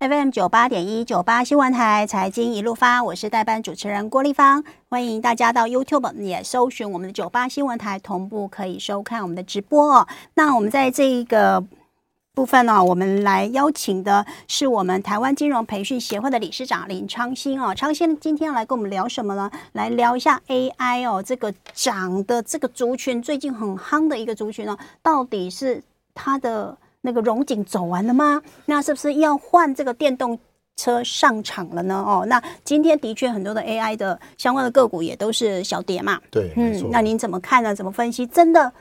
FM 九八点一九八新闻台财经一路发，我是代班主持人郭丽芳，欢迎大家到 YouTube 也搜寻我们的九八新闻台，同步可以收看我们的直播哦。那我们在这一个部分呢、我们来邀请的是我们台湾金融培训协会的理事长林昌兴哦。昌兴今天要来跟我们聊什么呢？来聊一下 AI 哦，这个涨的这个族群，最近很夯的一个族群哦，到底是它的。那个荣景走完了吗？那是不是要换这个电动车上场了呢？哦，那今天的确很多的 AI 的相关的个股也都是小跌嘛。对，嗯，那您怎么看呢？怎么分析？真的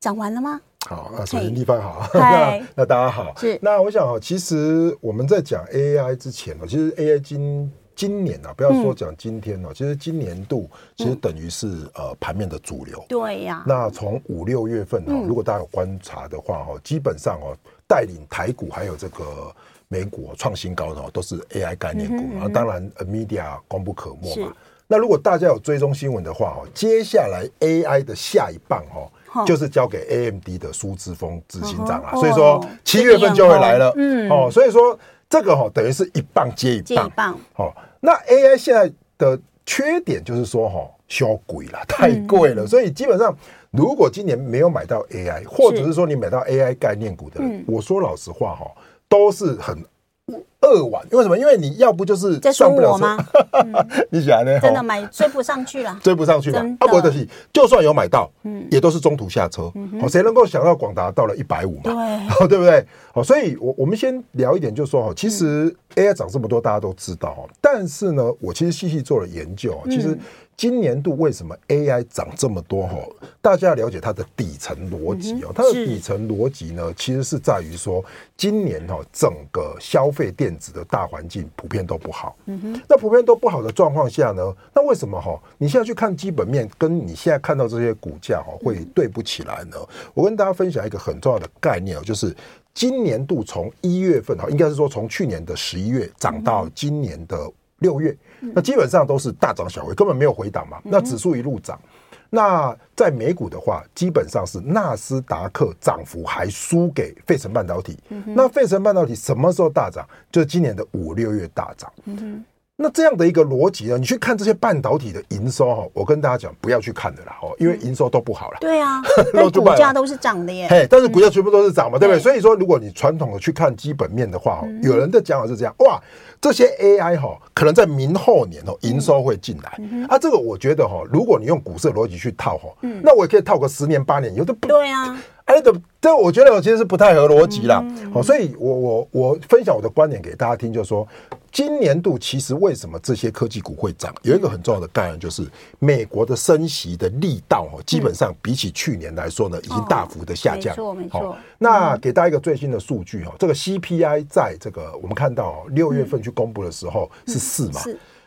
涨完了吗？好，那首先地方好，那那大家好。是，那我想哦，其实我们在讲 AI 之前呢，其实 AI 今今年啊，不要说讲今天哦，其实今年度其实等于是呃盘面的主流。对呀。那从五六月份哦，如果大家有观察的话哦，基本上哦。带领台股还有这个美股创新高的都是 AI 概念股，然后当然 Media 功不可没嘛。那如果大家有追踪新闻的话哦，接下来 AI 的下一棒哦，就是交给 AMD 的苏志峰执行长了。所以说七月份就会来了，嗯哦，所以说这个哈等于是一棒接一棒，哦，那 AI 现在的缺点就是说哈，小贵了，太贵了，所以基本上。如果今年没有买到 AI，或者是说你买到 AI 概念股的我说老实话哈，都是很扼腕。因为什么？因为你要不就是赚不了吗？你想呢？真的买追不上去了，追不上去了。啊，不得是，就算有买到，嗯，也都是中途下车。好，谁能够想到广达到了一百五嘛？对，对不对？好，所以，我我们先聊一点，就是说哈，其实 AI 涨这么多，大家都知道。但是呢，我其实细细做了研究，其实。今年度为什么 AI 涨这么多？哈，大家要了解它的底层逻辑哦。它的底层逻辑呢，其实是在于说，今年哈整个消费电子的大环境普遍都不好。嗯哼。那普遍都不好的状况下呢，那为什么哈？你现在去看基本面，跟你现在看到这些股价哈，会对不起来呢？我跟大家分享一个很重要的概念哦，就是今年度从一月份哈，应该是说从去年的十一月涨到今年的。六月，那基本上都是大涨小回，根本没有回档嘛。那指数一路涨，那在美股的话，基本上是纳斯达克涨幅还输给费城半导体。那费城半导体什么时候大涨？就今年的五六月大涨。那这样的一个逻辑呢，你去看这些半导体的营收哈，我跟大家讲不要去看的啦哦，因为营收都不好了。对啊，那股价都是涨的耶。嘿，但是股价全部都是涨嘛，对不对？所以说，如果你传统的去看基本面的话，有人的讲法是这样哇。这些 AI 哈，可能在明后年哦，营收会进来。啊，这个我觉得哈，如果你用股市逻辑去套哈，那我也可以套个十年八年，有的不对啊。哎，这这我觉得其实是不太合逻辑啦。好，所以我我我分享我的观点给大家听，就是说。今年度其实为什么这些科技股会涨？有一个很重要的概念，就是美国的升息的力道哦，基本上比起去年来说呢，已经大幅的下降。没错，没错。那给大家一个最新的数据哦，这个 CPI 在这个我们看到六月份去公布的时候是四嘛？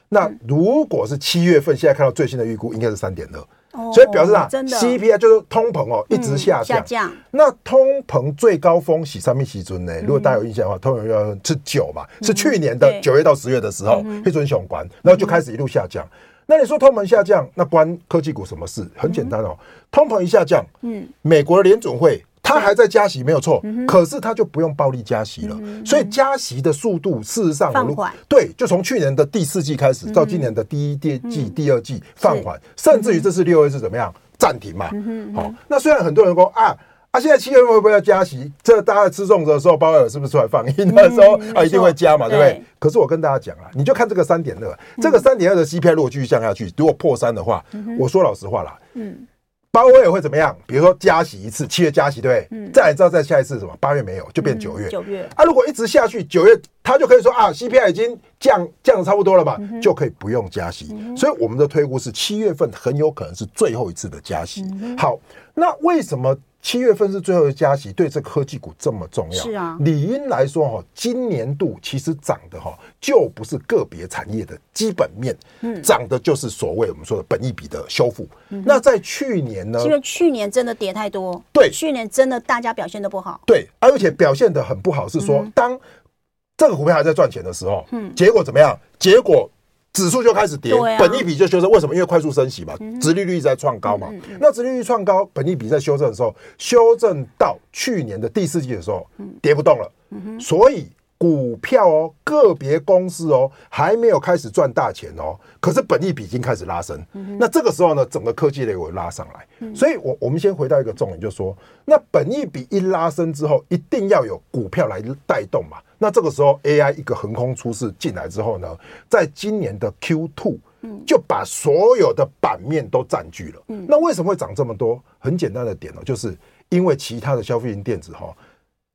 那如果是七月份，现在看到最新的预估应该是三点二。所以表示啊，CPI 就是通膨哦，一直下降。那通膨最高峰是什么时阵呢？如果大家有印象的话，通膨要是九嘛，是去年的九月到十月的时候，黑尊雄关，然后就开始一路下降。那你说通膨下降，那关科技股什么事？很简单哦，通膨一下降，嗯，美国的联总会。它还在加息没有错，嗯、可是它就不用暴力加息了，嗯、所以加息的速度事实上放缓。对，就从去年的第四季开始，到今年的第一季、嗯、第二季放缓，甚至于这次六月是怎么样暂停嘛？好、那虽然很多人说啊啊，现在七月份会不会要加息？这大家吃粽子的时候，鲍威尔是不是出来放音？的时候、嗯、啊，一定会加嘛，对不对？对，可是我跟大家讲啊，你就看这个三点二，这个三点二的 CPI 如果继续降下去，如果破三的话，嗯、我说老实话啦，嗯。鲍威尔会怎么样？比如说加息一次，七月加息，对？嗯。再来知道再下一次什么？八月没有，就变九月。九月啊，如果一直下去，九月他就可以说啊，CPI 已经降降的差不多了吧，就可以不用加息。所以我们的推估是七月份很有可能是最后一次的加息。好，那为什么？七月份是最后的加息，对这科技股这么重要？是啊，理应来说哈，今年度其实涨的哈，就不是个别产业的基本面，嗯，涨的就是所谓我们说的本益比的修复。那在去年呢？因为去年真的跌太多，对，去年真的大家表现的不好，对，而且表现的很不好，是说当这个股票还在赚钱的时候，嗯，结果怎么样？结果。指数就开始跌，本益比就修正。为什么？因为快速升息嘛，殖利率在创高嘛。那殖利率创高，本益比在修正的时候，修正到去年的第四季的时候，跌不动了。所以股票哦，个别公司哦，还没有开始赚大钱哦，可是本益比已经开始拉升。嗯、那这个时候呢，整个科技类会拉上来。嗯、所以我，我我们先回到一个重点，就是说，那本益比一拉升之后，一定要有股票来带动嘛。那这个时候，AI 一个横空出世进来之后呢，在今年的 Q2，就把所有的版面都占据了。嗯、那为什么会涨这么多？很简单的点呢，就是因为其他的消费型电子哈。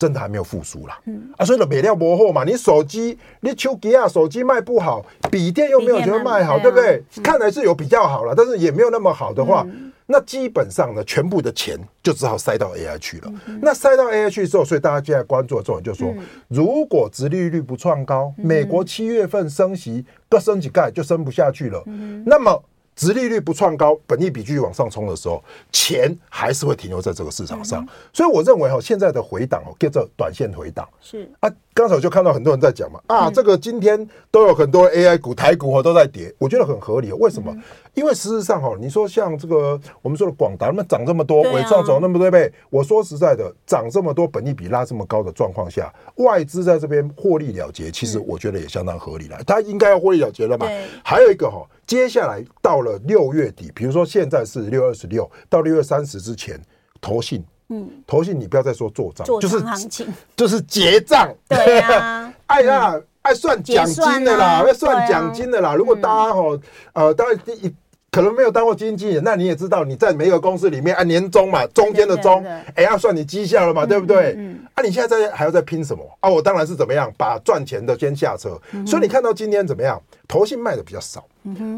真的还没有复苏啦，嗯啊，所以呢，美料不货嘛。你手机，你手机啊，手机卖不好，笔电又没有觉得卖好，对不对？看来是有比较好了，但是也没有那么好的话，那基本上呢，全部的钱就只好塞到 AI 去了。那塞到 AI 去之后，所以大家现在关注的重点就是说，如果殖利率不创高，美国七月份升息，各升几盖就升不下去了，那么。殖利率不创高，本益比继续往上冲的时候，钱还是会停留在这个市场上。所以我认为哈，现在的回档哦，叫做短线回档。是啊，刚才我就看到很多人在讲嘛，啊，这个今天都有很多 AI 股、台股哈都在跌，我觉得很合理。为什么？因为事实上哈，你说像这个我们说的广达，那么涨这么多，纬创走那么多倍，我说实在的，涨这么多，本益比拉这么高的状况下，外资在这边获利了结，其实我觉得也相当合理了。它应该要获利了结了嘛？还有一个哈。接下来到了六月底，比如说现在是六月二十六，到六月三十之前，投信，嗯，投信你不要再说做账，就是行情，就是结账，对啊，爱啊爱算奖金的啦，要算奖金的啦。如果大家哈，呃，当然第一。可能没有当过经纪人，那你也知道，你在每一个公司里面按年终嘛，中间的中，哎，要算你绩效了嘛，对不对？嗯，啊，你现在在还要再拼什么啊？我当然是怎么样把赚钱的先下车。所以你看到今天怎么样？投信卖的比较少，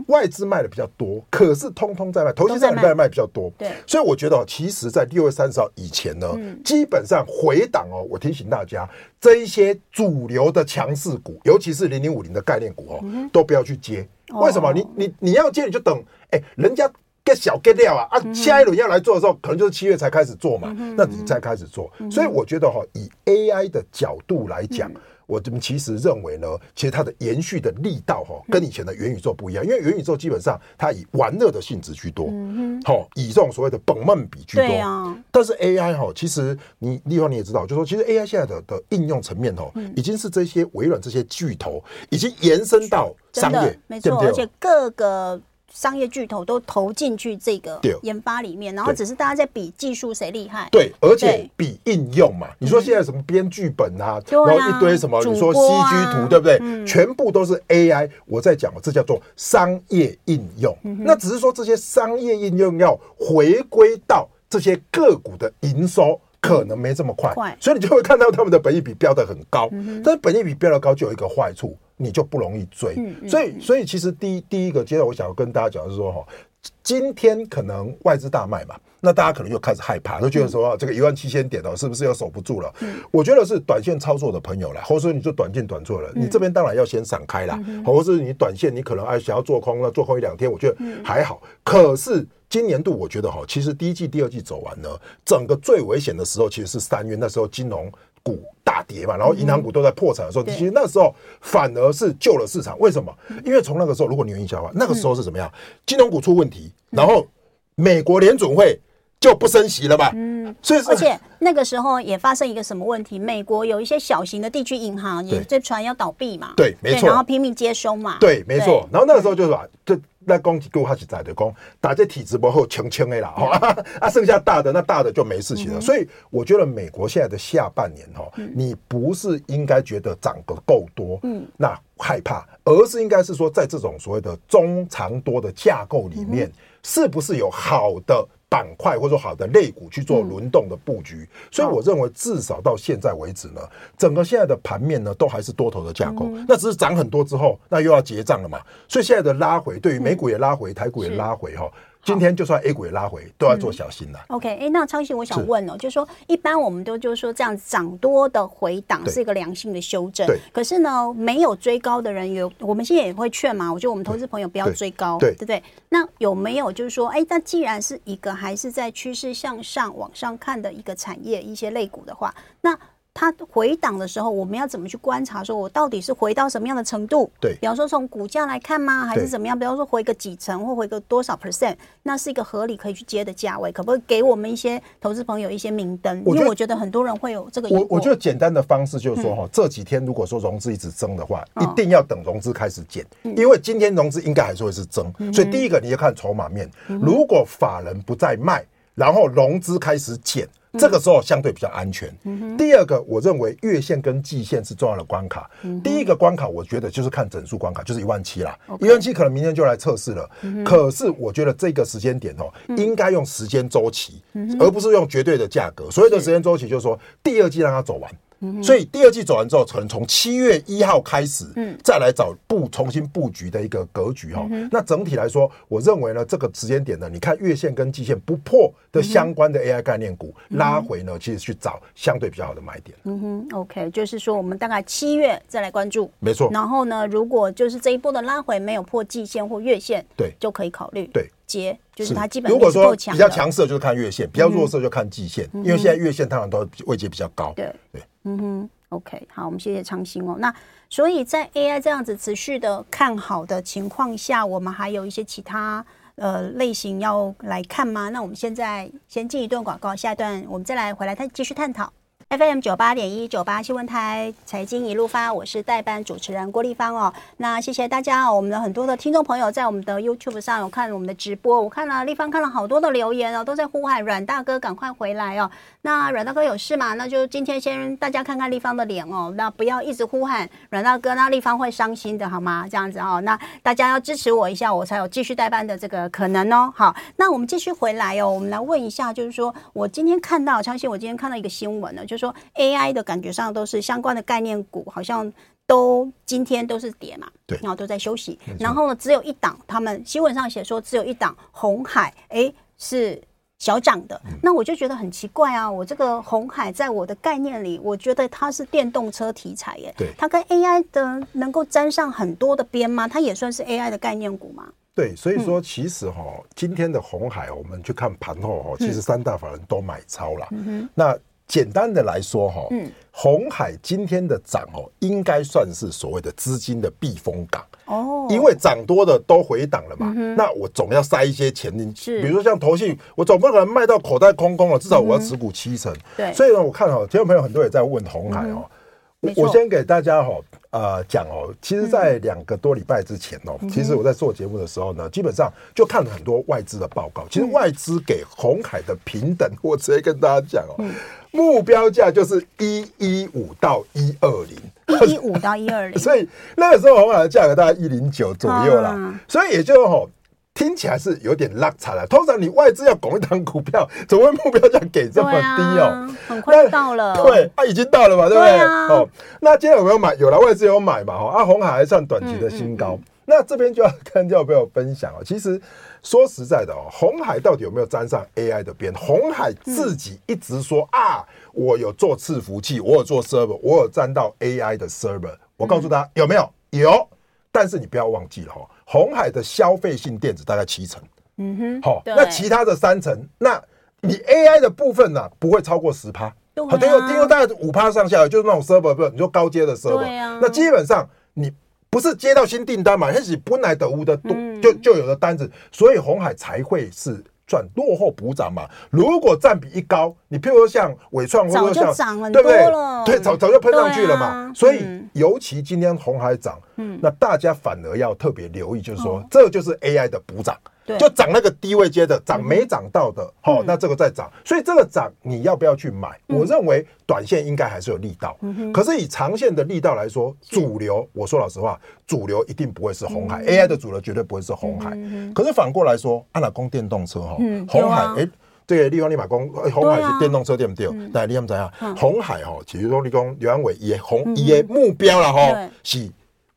外资卖的比较多，可是通通在卖，投信在卖卖比较多。对，所以我觉得，其实，在六月三十号以前呢，基本上回档哦。我提醒大家，这一些主流的强势股，尤其是零零五零的概念股哦，都不要去接。为什么？你你你要接，你就等。哎，人家 get 小 get 掉啊啊！下一轮要来做的时候，可能就是七月才开始做嘛，那你再开始做。所以我觉得哈，以 AI 的角度来讲，我其实认为呢，其实它的延续的力道哈，跟以前的元宇宙不一样，因为元宇宙基本上它以玩乐的性质居多，好，以这种所谓的本梦比居多。但是 AI 哈，其实你丽芳你也知道，就说其实 AI 现在的的应用层面哈，已经是这些微软这些巨头已经延伸到商业，没错，而且各个。商业巨头都投进去这个研发里面，然后只是大家在比技术谁厉害。对，而且比应用嘛。你说现在什么编剧本啊，然后一堆什么，你说 CG 图，对不对？全部都是 AI。我在讲，这叫做商业应用。那只是说这些商业应用要回归到这些个股的营收，可能没这么快。所以你就会看到他们的本益比标的很高。但是本益比标的高就有一个坏处。你就不容易追，所以所以其实第一第一个阶段，我想要跟大家讲的是说哈，今天可能外资大卖嘛，那大家可能又开始害怕，都觉得说这个一万七千点哦，是不是又守不住了？我觉得是短线操作的朋友啦，或者说你做短线短做了，你这边当然要先闪开啦，或者是你短线你可能哎想要做空了，做空一两天，我觉得还好。可是今年度我觉得哈，其实第一季第二季走完呢，整个最危险的时候其实是三月，那时候金融股大跌嘛，然后银行股都在破产的时候，其实那时候反而是救了市场。为什么？因为从那个时候，如果你有印象的话，那个时候是怎么样？金融股出问题，然后美国联准会就不升息了吧？嗯，所以而且那个时候也发生一个什么问题？美国有一些小型的地区银行也在传要倒闭嘛？对，没错，然后拼命接收嘛？对，没错。然后那个时候就是吧，就。那攻击股还是在的讲，打这体质不后轻轻的啦，哈啊，剩下大的那大的就没事情了。所以我觉得美国现在的下半年哈，你不是应该觉得涨得够多，嗯，那害怕，而是应该是说在这种所谓的中长多的架构里面，是不是有好的板块或者说好的类股去做轮动的布局，所以我认为至少到现在为止呢，整个现在的盘面呢都还是多头的架构。那只是涨很多之后，那又要结账了嘛。所以现在的拉回，对于美股也拉回，台股也拉回哈。今天就算 A 股也拉回，都要做小心了。OK，哎，那昌信，我想问哦，就是说一般我们都就是说这样涨多的回档是一个良性的修正，对。可是呢，没有追高的人有，我们现在也会劝嘛。我觉得我们投资朋友不要追高，对不对？那有没有就是说，哎，那既然是一个还是在趋势向上往上看的一个产业，一些类股的话，那它回档的时候，我们要怎么去观察？说我到底是回到什么样的程度？对，比方说从股价来看吗？还是怎么样？比方说回个几成或回个多少 percent，那是一个合理可以去接的价位，可不可以给我们一些投资朋友一些明灯？因为我觉得很多人会有这个。我我觉得简单的方式就是说哈，这几天如果说融资一直增的话，一定要等融资开始减，因为今天融资应该还是会是增，所以第一个你要看筹码面，如果法人不再卖，然后融资开始减。这个时候相对比较安全。第二个，我认为月线跟季线是重要的关卡。第一个关卡，我觉得就是看整数关卡，就是一万七啦。一万七可能明天就来测试了。可是我觉得这个时间点哦，应该用时间周期，而不是用绝对的价格。所谓的时间周期，就是说第二季让它走完。所以第二季走完之后，可能从七月一号开始，嗯。再来找布重新布局的一个格局哈。那整体来说，我认为呢，这个时间点呢，你看月线跟季线不破的相关的 AI 概念股拉回呢，其实去找相对比较好的买点。嗯哼，OK，就是说我们大概七月再来关注，没错。然后呢，如果就是这一波的拉回没有破季线或月线，对，就可以考虑对。接，就是它基本如果说比较强势就是看月线，比较弱势就看季线，因为现在月线通常都位阶比较高。对。对，嗯哼。OK，好，我们谢谢昌兴哦。那所以在 AI 这样子持续的看好的情况下，我们还有一些其他呃类型要来看吗？那我们现在先进一段广告，下一段我们再来回来探继续探讨。FM 九八点一九八新闻台财经一路发，我是代班主持人郭丽芳哦。那谢谢大家哦，我们的很多的听众朋友在我们的 YouTube 上有看我们的直播，我看了丽芳看了好多的留言哦，都在呼喊阮大哥赶快回来哦。那阮大哥有事吗？那就今天先大家看看丽芳的脸哦，那不要一直呼喊阮大哥，那丽芳会伤心的好吗？这样子哦，那大家要支持我一下，我才有继续代班的这个可能哦。好，那我们继续回来哦，我们来问一下，就是说我今天看到，相信我今天看到一个新闻呢，就是说 AI 的感觉上都是相关的概念股，好像都今天都是跌嘛，对，然后都在休息。然后呢，只有一档，他们新闻上写说只有一档红海，哎，是小涨的。那我就觉得很奇怪啊，我这个红海在我的概念里，我觉得它是电动车题材耶，对，它跟 AI 的能够沾上很多的边吗？它也算是 AI 的概念股吗？对，所以说其实哈，今天的红海，我们去看盘后哈，其实三大法人都买超了，嗯，那。简单的来说，哈，嗯，红海今天的涨哦，应该算是所谓的资金的避风港。哦，因为涨多的都回档了嘛，那我总要塞一些钱进去，比如说像投信，我总不可能卖到口袋空空了，至少我要持股七成，对，所以呢，我看哈，听众朋友很多也在问红海哦，我先给大家哈，呃，讲哦，其实，在两个多礼拜之前哦，其实我在做节目的时候呢，基本上就看了很多外资的报告，其实外资给红海的平等，我直接跟大家讲哦。目标价就是一一五到一二零，一一五到一二零，所以那个时候红海的价格大概一零九左右啦，啊、所以也就吼听起来是有点落差了。通常你外资要拱一档股票，怎么会目标价给这么低哦？很快到了，对，它、啊、已经到了嘛，对不对？哦，那今天有没有买？有了，外资有买嘛？哈，啊，红海还算短期的新高。嗯嗯那这边就要跟听众朋友分享哦，其实说实在的哦，红海到底有没有沾上 AI 的边？红海自己一直说啊，我有做伺服器，我有做 server，我有沾到 AI 的 server。我告诉大家有没有？有，但是你不要忘记了哈，鸿海的消费性电子大概七成，嗯哼，好，那其他的三成，那你 AI 的部分呢，不会超过十趴，好，听说听说大概五趴上下，就是那种 server，不是你说高阶的 server，那基本上你。不是接到新订单嘛？那是本来的屋的度就就有的单子，所以红海才会是赚落后补涨嘛。如果占比一高，你譬如说像伟创，或者说像对不对？对，早早就喷上去了嘛。所以尤其今天红海涨，那大家反而要特别留意，就是说这就是 AI 的补涨。就涨那个低位接的涨没涨到的，好，那这个再涨，所以这个涨你要不要去买？我认为短线应该还是有力道，可是以长线的力道来说，主流我说老实话，主流一定不会是红海，AI 的主流绝对不会是红海。可是反过来说，按哪供电动车哈，红海哎，这个地方立马供，红海是电动车对不对？那你怎样？红海哈，其实说你讲刘安伟也红也目标了哈，是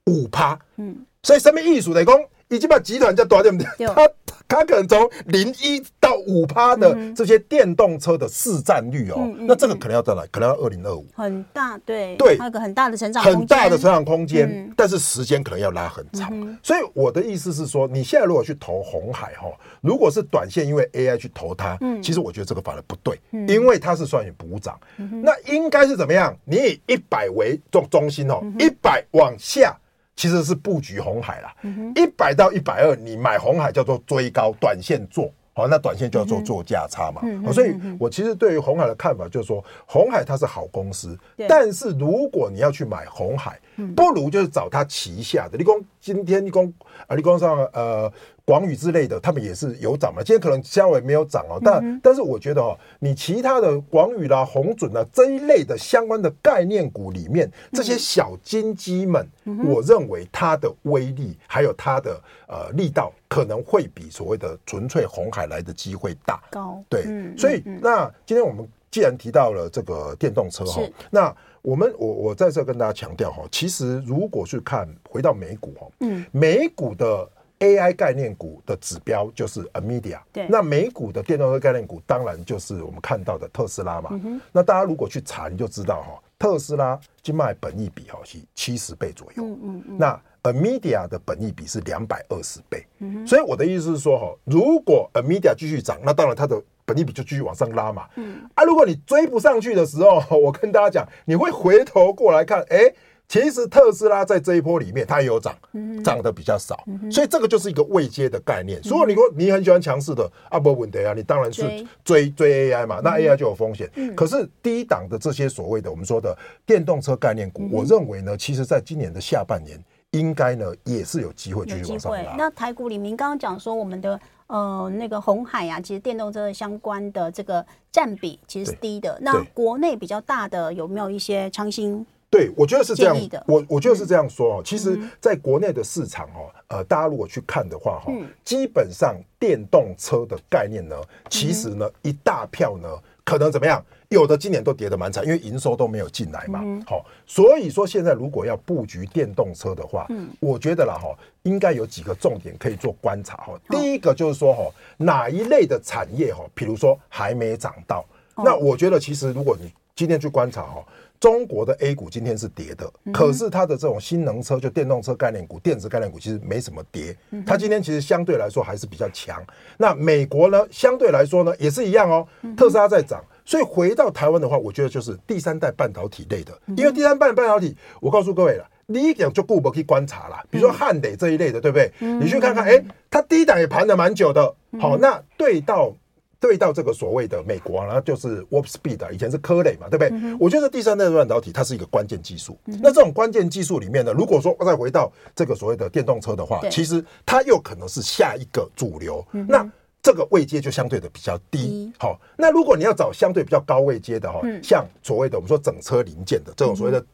五趴，嗯，所以什么意思？来讲？已经把集团叫多对不对？他他可能从零一到五趴的这些电动车的市占率哦，那这个可能要到哪？可能要二零二五，很大，对对，有个很大的成长，很大的成长空间，但是时间可能要拉很长。所以我的意思是说，你现在如果去投红海哈，如果是短线因为 AI 去投它，嗯其实我觉得这个反而不对，因为它是算你补涨，那应该是怎么样？你以一百为中中心哦，一百往下。其实是布局红海啦，一百到一百二，你买红海叫做追高，短线做，好，那短线就要做做价差嘛。所以我其实对于红海的看法就是说，红海它是好公司，但是如果你要去买红海，不如就是找它旗下的，你讲今天你讲啊，你讲上呃。广宇之类的，他们也是有涨嘛。今天可能稍微没有涨哦，但但是我觉得哦，你其他的广宇啦、红准啦这一类的相关的概念股里面，这些小金鸡们，我认为它的威力还有它的呃力道，可能会比所谓的纯粹红海来的机会大。高对，所以那今天我们既然提到了这个电动车哈，那我们我我在这跟大家强调哈，其实如果去看回到美股哈，嗯，美股的。AI 概念股的指标就是 NVIDIA，对，那美股的电动车概念股当然就是我们看到的特斯拉嘛。那大家如果去查，你就知道哈，特斯拉今卖本益比哈是七十倍左右，嗯嗯，那 NVIDIA 的本益比是两百二十倍，所以我的意思是说哈，如果 NVIDIA 继续涨，那当然它的本益比就继续往上拉嘛。嗯，啊，如果你追不上去的时候，我跟大家讲，你会回头过来看，哎。其实特斯拉在这一波里面，它也有涨，涨得比较少，所以这个就是一个未接的概念。如果你说你很喜欢强势的，啊不问题啊，你当然是追追 AI 嘛，那 AI 就有风险。可是低档的这些所谓的我们说的电动车概念股，我认为呢，其实在今年的下半年，应该呢也是有机会继续往上拉。那台股里面刚刚讲说，我们的呃那个红海啊，其实电动车相关的这个占比其实是低的。那国内比较大的有没有一些创新？对，我觉得是这样。我我觉得是这样说哦。其实，在国内的市场哦，呃，大家如果去看的话哈，基本上电动车的概念呢，其实呢，一大票呢，可能怎么样？有的今年都跌得蛮惨，因为营收都没有进来嘛。好，所以说现在如果要布局电动车的话，我觉得啦哈，应该有几个重点可以做观察哈。第一个就是说哈，哪一类的产业哈，比如说还没涨到，那我觉得其实如果你今天去观察哈。中国的 A 股今天是跌的，可是它的这种新能车就电动车概念股、电子概念股其实没什么跌，它今天其实相对来说还是比较强。那美国呢，相对来说呢也是一样哦，特斯拉在涨，所以回到台湾的话，我觉得就是第三代半导体类的，因为第三代半导体，我告诉各位了，第一点就顾不去观察了，比如说汉磊这一类的，对不对？你去看看，哎，它低档也盘了蛮久的，好，那对到。对到这个所谓的美国，然后就是 Warp Speed，以前是科磊嘛，对不对？嗯、我觉得第三代半导体它是一个关键技术。嗯、那这种关键技术里面呢，如果说再回到这个所谓的电动车的话，其实它又可能是下一个主流。嗯、那这个位阶就相对的比较低。好、那如果你要找相对比较高位阶的哈，嗯、像所谓的我们说整车零件的这种所谓的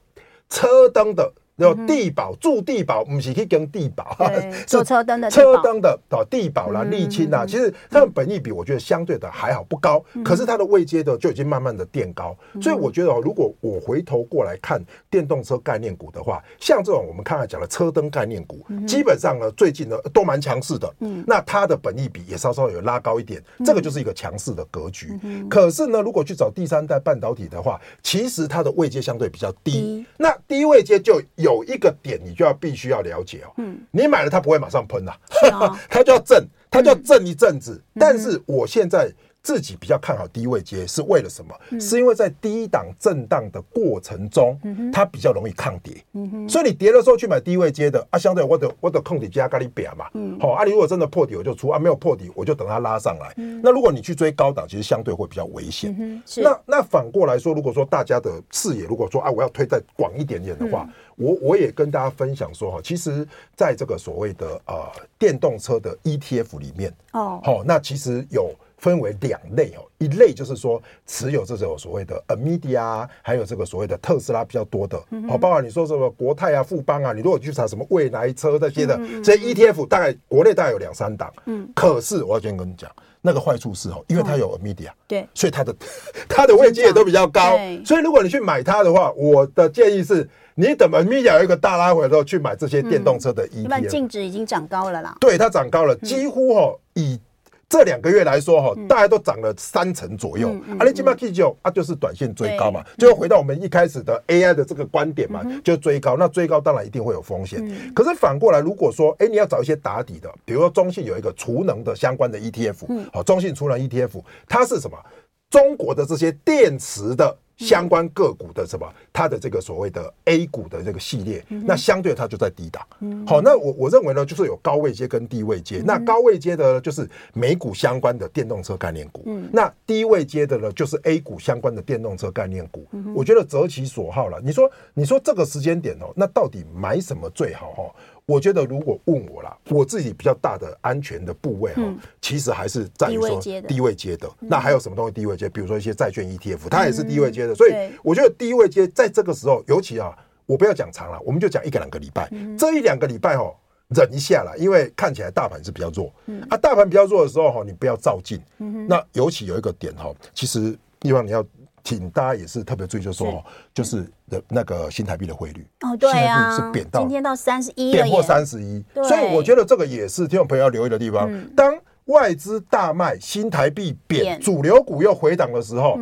车灯的。有地保住地保，不是去跟地保，做 车灯的车灯的哦，地保啦、沥青啦，其实它的本益比我觉得相对的还好，不高。可是它的位阶的就已经慢慢的垫高，所以我觉得哦，如果我回头过来看电动车概念股的话，像这种我们刚才讲的车灯概念股，基本上呢最近呢都蛮强势的。那它的本益比也稍稍有拉高一点，这个就是一个强势的格局。可是呢，如果去找第三代半导体的话，其实它的位阶相对比较低，那低位阶就。有一个点，你就要必须要了解哦。嗯，你买了它不会马上喷呐，它就要震，它就要震一阵子。但是我现在。自己比较看好低位接是为了什么？嗯、是因为在低档震荡的过程中，它比较容易抗跌。所以你跌的时候去买低位接的啊，相对我的我的控底加咖喱表嘛。好、嗯哦，啊，你如果真的破底我就出啊，没有破底我就等它拉上来。嗯、那如果你去追高档，其实相对会比较危险。嗯、那那反过来说，如果说大家的视野如果说啊，我要推再广一点点的话，嗯、我我也跟大家分享说哈，其实在这个所谓的呃电动车的 ETF 里面哦，好、哦，那其实有。分为两类哦，一类就是说持有这种所谓的 NVIDIA，还有这个所谓的特斯拉比较多的，好，包括你说什么国泰啊、富邦啊，你如果去查什么未来车这些的，这些 ETF 大概国内大概有两三档，嗯，可是我要先跟你讲，那个坏处是哦，因为它有 Amidia，对，所以它的 它的位阶也都比较高，所以如果你去买它的话，我的建议是，你等 NVIDIA 有一个大拉回的时候去买这些电动车的 ETF，那净值已经涨高了啦，对，它涨高了，几乎哦以。这两个月来说哈，大家都涨了三成左右。啊，你基巴 K 九啊，就是短线追高嘛，就回到我们一开始的 AI 的这个观点嘛，就追高。那追高当然一定会有风险。可是反过来，如果说哎，你要找一些打底的，比如说中信有一个储能的相关的 ETF，好，中信储能 ETF，它是什么？中国的这些电池的。相关个股的什么，它的这个所谓的 A 股的这个系列，那相对它就在低档。好，那我我认为呢，就是有高位阶跟低位阶。那高位阶的就是美股相关的电动车概念股，那低位阶的呢，就是 A 股相关的电动车概念股。我觉得择其所好了。你说，你说这个时间点哦，那到底买什么最好哈？我觉得，如果问我啦，我自己比较大的安全的部位哈，其实还是在于说低位接的。那还有什么东西低位接？比如说一些债券 ETF，它也是低位接的。所以我觉得低位接在这个时候，尤其啊，我不要讲长了，我们就讲一个两个礼拜。这一两个礼拜哦，忍一下啦，因为看起来大盘是比较弱。啊，大盘比较弱的时候哈，你不要照进。那尤其有一个点哈，其实地方你要。请大家也是特别注意，就是。说，就是的那个新台币的汇率。哦，对啊，是贬到今天到三十一，贬破三十一，所以我觉得这个也是听众朋友要留意的地方。当外资大卖，新台币贬，主流股又回档的时候，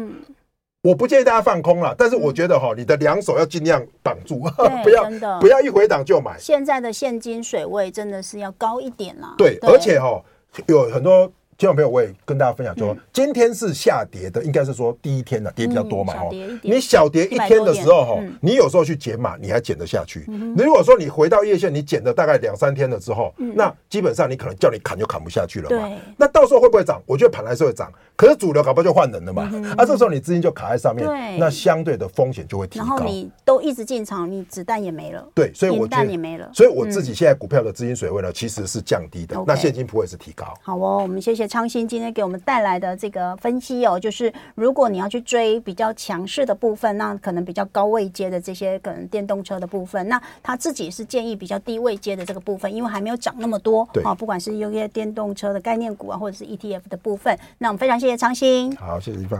我不建议大家放空了，但是我觉得哈，你的两手要尽量绑住，不要不要一回档就买。现在的现金水位真的是要高一点啦，对，而且哈有很多。听众朋友，我也跟大家分享说，今天是下跌的，应该是说第一天的跌比较多嘛。哦，你小跌一天的时候，哈，你有时候去减码，你还减得下去。你如果说你回到月线，你减了大概两三天了之后，那基本上你可能叫你砍就砍不下去了嘛。那到时候会不会涨？我觉得盘还是会涨，可是主流搞不好就换人了嘛。啊，这时候你资金就卡在上面，那相对的风险就会提高。然后你都一直进场，你子弹也没了。对，所以我觉得也没了。所以我自己现在股票的资金水位呢，其实是降低的。那现金不会是提高。好哦，我们谢谢昌鑫今天给我们。带来的这个分析哦，就是如果你要去追比较强势的部分，那可能比较高位阶的这些可能电动车的部分，那他自己是建议比较低位阶的这个部分，因为还没有涨那么多。对啊，不管是优些电动车的概念股啊，或者是 ETF 的部分。那我们非常谢谢昌鑫，好，谢谢一方。